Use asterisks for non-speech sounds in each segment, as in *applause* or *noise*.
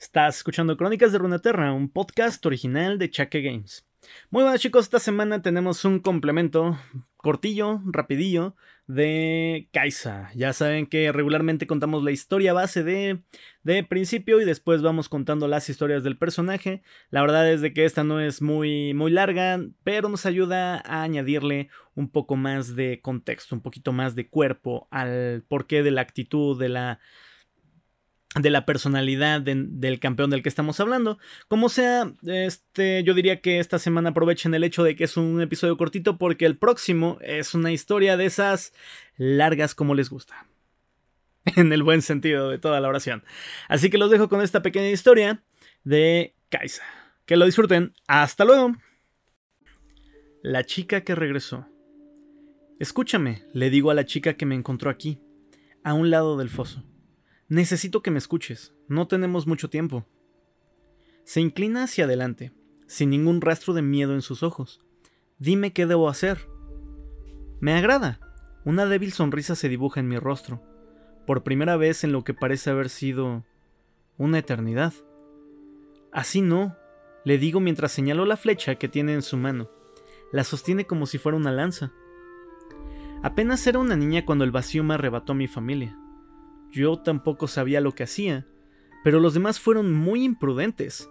Estás escuchando Crónicas de Runeterra, un podcast original de Chaque Games. Muy buenas chicos, esta semana tenemos un complemento cortillo, rapidillo, de Kaisa. Ya saben que regularmente contamos la historia base de, de principio y después vamos contando las historias del personaje. La verdad es de que esta no es muy, muy larga, pero nos ayuda a añadirle un poco más de contexto, un poquito más de cuerpo al porqué de la actitud, de la de la personalidad del campeón del que estamos hablando. Como sea, este, yo diría que esta semana aprovechen el hecho de que es un episodio cortito porque el próximo es una historia de esas largas como les gusta. *laughs* En el buen sentido de toda la oración. Así que los dejo con esta pequeña historia de Kaisa. Que lo disfruten. Hasta luego. La chica que regresó. Escúchame, le digo a la chica que me encontró aquí, a un lado del foso. Necesito que me escuches, no tenemos mucho tiempo. Se inclina hacia adelante, sin ningún rastro de miedo en sus ojos. Dime qué debo hacer. Me agrada. Una débil sonrisa se dibuja en mi rostro, por primera vez en lo que parece haber sido una eternidad. Así no, le digo mientras señalo la flecha que tiene en su mano. La sostiene como si fuera una lanza. Apenas era una niña cuando el vacío me arrebató a mi familia. Yo tampoco sabía lo que hacía, pero los demás fueron muy imprudentes.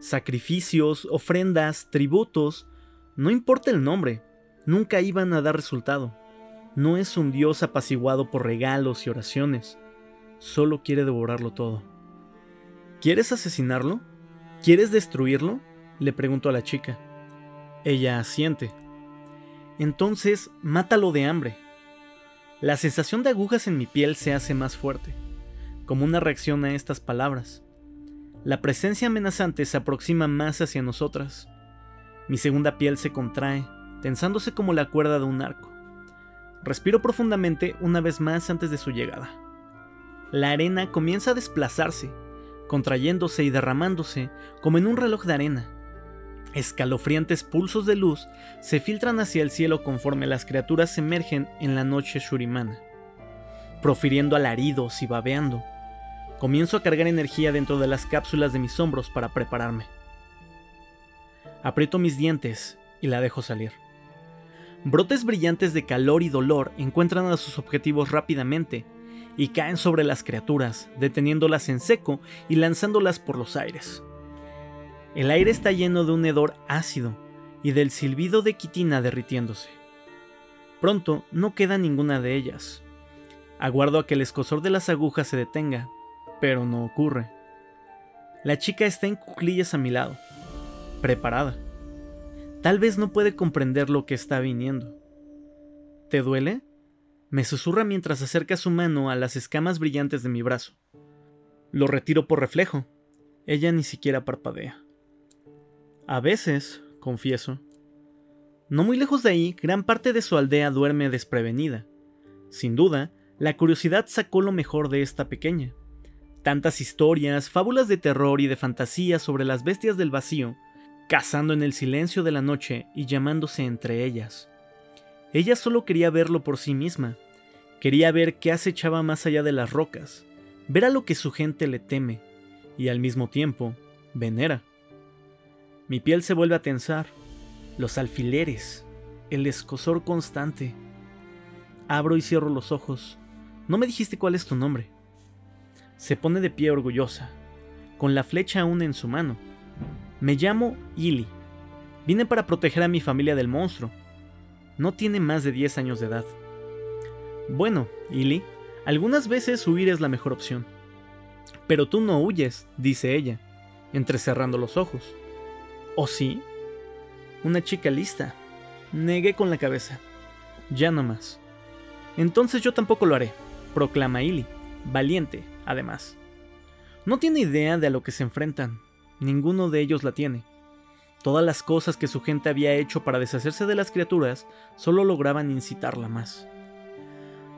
Sacrificios, ofrendas, tributos, no importa el nombre, nunca iban a dar resultado. No es un dios apaciguado por regalos y oraciones, solo quiere devorarlo todo. ¿Quieres asesinarlo? ¿Quieres destruirlo? Le pregunto a la chica. Ella asiente. Entonces, mátalo de hambre. La sensación de agujas en mi piel se hace más fuerte, como una reacción a estas palabras. La presencia amenazante se aproxima más hacia nosotras. Mi segunda piel se contrae, tensándose como la cuerda de un arco. Respiro profundamente una vez más antes de su llegada. La arena comienza a desplazarse, contrayéndose y derramándose como en un reloj de arena. Escalofriantes pulsos de luz se filtran hacia el cielo conforme las criaturas emergen en la noche shurimana, profiriendo alaridos y babeando. Comienzo a cargar energía dentro de las cápsulas de mis hombros para prepararme. Aprieto mis dientes y la dejo salir. Brotes brillantes de calor y dolor encuentran a sus objetivos rápidamente y caen sobre las criaturas, deteniéndolas en seco y lanzándolas por los aires. El aire está lleno de un hedor ácido y del silbido de quitina derritiéndose. Pronto no queda ninguna de ellas. Aguardo a que el escosor de las agujas se detenga, pero no ocurre. La chica está en cuclillas a mi lado, preparada. Tal vez no puede comprender lo que está viniendo. ¿Te duele? Me susurra mientras acerca su mano a las escamas brillantes de mi brazo. Lo retiro por reflejo. Ella ni siquiera parpadea. A veces, confieso. No muy lejos de ahí, gran parte de su aldea duerme desprevenida. Sin duda, la curiosidad sacó lo mejor de esta pequeña. Tantas historias, fábulas de terror y de fantasía sobre las bestias del vacío, cazando en el silencio de la noche y llamándose entre ellas. Ella solo quería verlo por sí misma. Quería ver qué acechaba más allá de las rocas, ver a lo que su gente le teme, y al mismo tiempo, venera. Mi piel se vuelve a tensar, los alfileres, el escosor constante. Abro y cierro los ojos. No me dijiste cuál es tu nombre. Se pone de pie orgullosa, con la flecha aún en su mano. Me llamo Illy. Vine para proteger a mi familia del monstruo. No tiene más de 10 años de edad. Bueno, Illy, algunas veces huir es la mejor opción. Pero tú no huyes, dice ella, entrecerrando los ojos. ¿O sí? Una chica lista. Negué con la cabeza. Ya no más. Entonces yo tampoco lo haré, proclama Illy, valiente, además. No tiene idea de a lo que se enfrentan. Ninguno de ellos la tiene. Todas las cosas que su gente había hecho para deshacerse de las criaturas solo lograban incitarla más.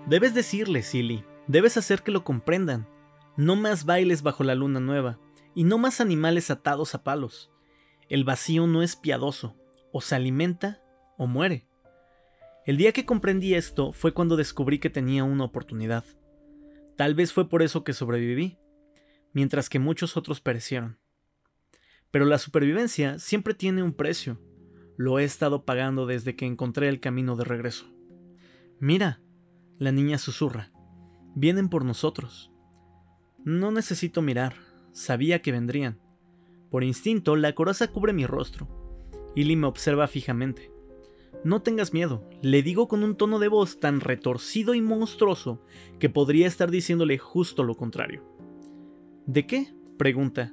Debes decirles, Illy, debes hacer que lo comprendan. No más bailes bajo la luna nueva, y no más animales atados a palos. El vacío no es piadoso, o se alimenta o muere. El día que comprendí esto fue cuando descubrí que tenía una oportunidad. Tal vez fue por eso que sobreviví. mientras que muchos otros perecieron. Pero la supervivencia siempre tiene un precio. Lo he estado pagando desde que encontré el camino de regreso. Mira, la niña susurra. Vienen por nosotros. No necesito mirar, sabía que vendrían. Por instinto, la coraza cubre mi rostro. Illy me observa fijamente. No tengas miedo, le digo con un tono de voz tan retorcido y monstruoso que podría estar diciéndole justo lo contrario. ¿De qué? pregunta.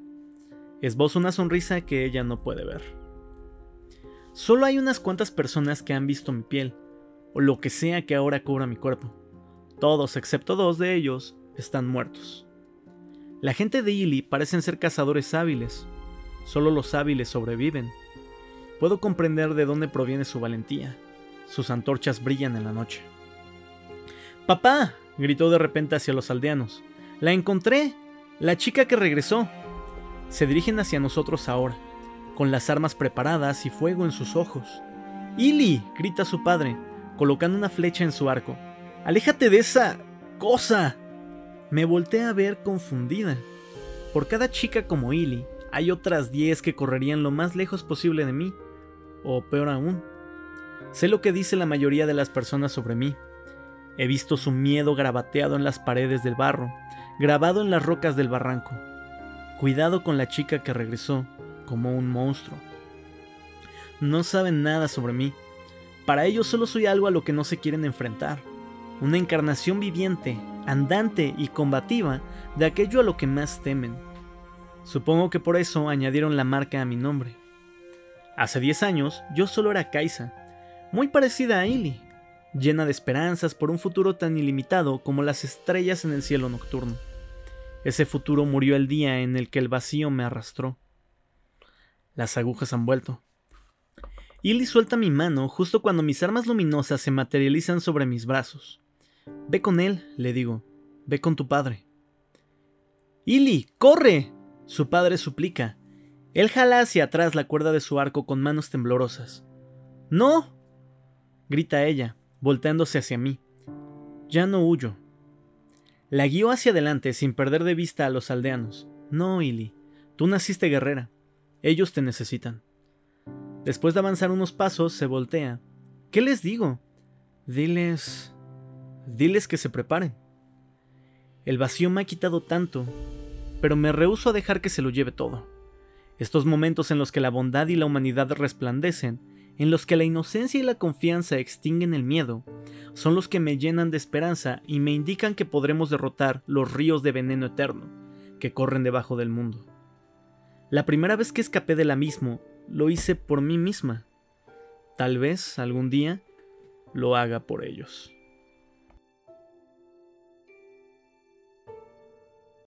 Esbozo una sonrisa que ella no puede ver. Solo hay unas cuantas personas que han visto mi piel, o lo que sea que ahora cubra mi cuerpo. Todos, excepto dos de ellos, están muertos. La gente de Illy parecen ser cazadores hábiles. Solo los hábiles sobreviven. Puedo comprender de dónde proviene su valentía. Sus antorchas brillan en la noche. ¡Papá! gritó de repente hacia los aldeanos. ¡La encontré! ¡La chica que regresó! Se dirigen hacia nosotros ahora, con las armas preparadas y fuego en sus ojos. ¡Ili! grita su padre, colocando una flecha en su arco. ¡Aléjate de esa cosa! Me volteé a ver confundida. Por cada chica como Illy, hay otras 10 que correrían lo más lejos posible de mí. O peor aún, sé lo que dice la mayoría de las personas sobre mí. He visto su miedo grabateado en las paredes del barro, grabado en las rocas del barranco. Cuidado con la chica que regresó, como un monstruo. No saben nada sobre mí. Para ellos solo soy algo a lo que no se quieren enfrentar. Una encarnación viviente, andante y combativa de aquello a lo que más temen. Supongo que por eso añadieron la marca a mi nombre. Hace 10 años yo solo era Kaisa, muy parecida a Illy, llena de esperanzas por un futuro tan ilimitado como las estrellas en el cielo nocturno. Ese futuro murió el día en el que el vacío me arrastró. Las agujas han vuelto. Illy suelta mi mano justo cuando mis armas luminosas se materializan sobre mis brazos. Ve con él, le digo. Ve con tu padre. Illy, corre. Su padre suplica. Él jala hacia atrás la cuerda de su arco con manos temblorosas. ¡No! grita ella, volteándose hacia mí. Ya no huyo. La guío hacia adelante sin perder de vista a los aldeanos. No, Illy, tú naciste guerrera. Ellos te necesitan. Después de avanzar unos pasos, se voltea. ¿Qué les digo? Diles... Diles que se preparen. El vacío me ha quitado tanto, pero me rehúso a dejar que se lo lleve todo. Estos momentos en los que la bondad y la humanidad resplandecen, en los que la inocencia y la confianza extinguen el miedo, son los que me llenan de esperanza y me indican que podremos derrotar los ríos de veneno eterno que corren debajo del mundo. La primera vez que escapé del abismo, lo hice por mí misma. Tal vez algún día lo haga por ellos.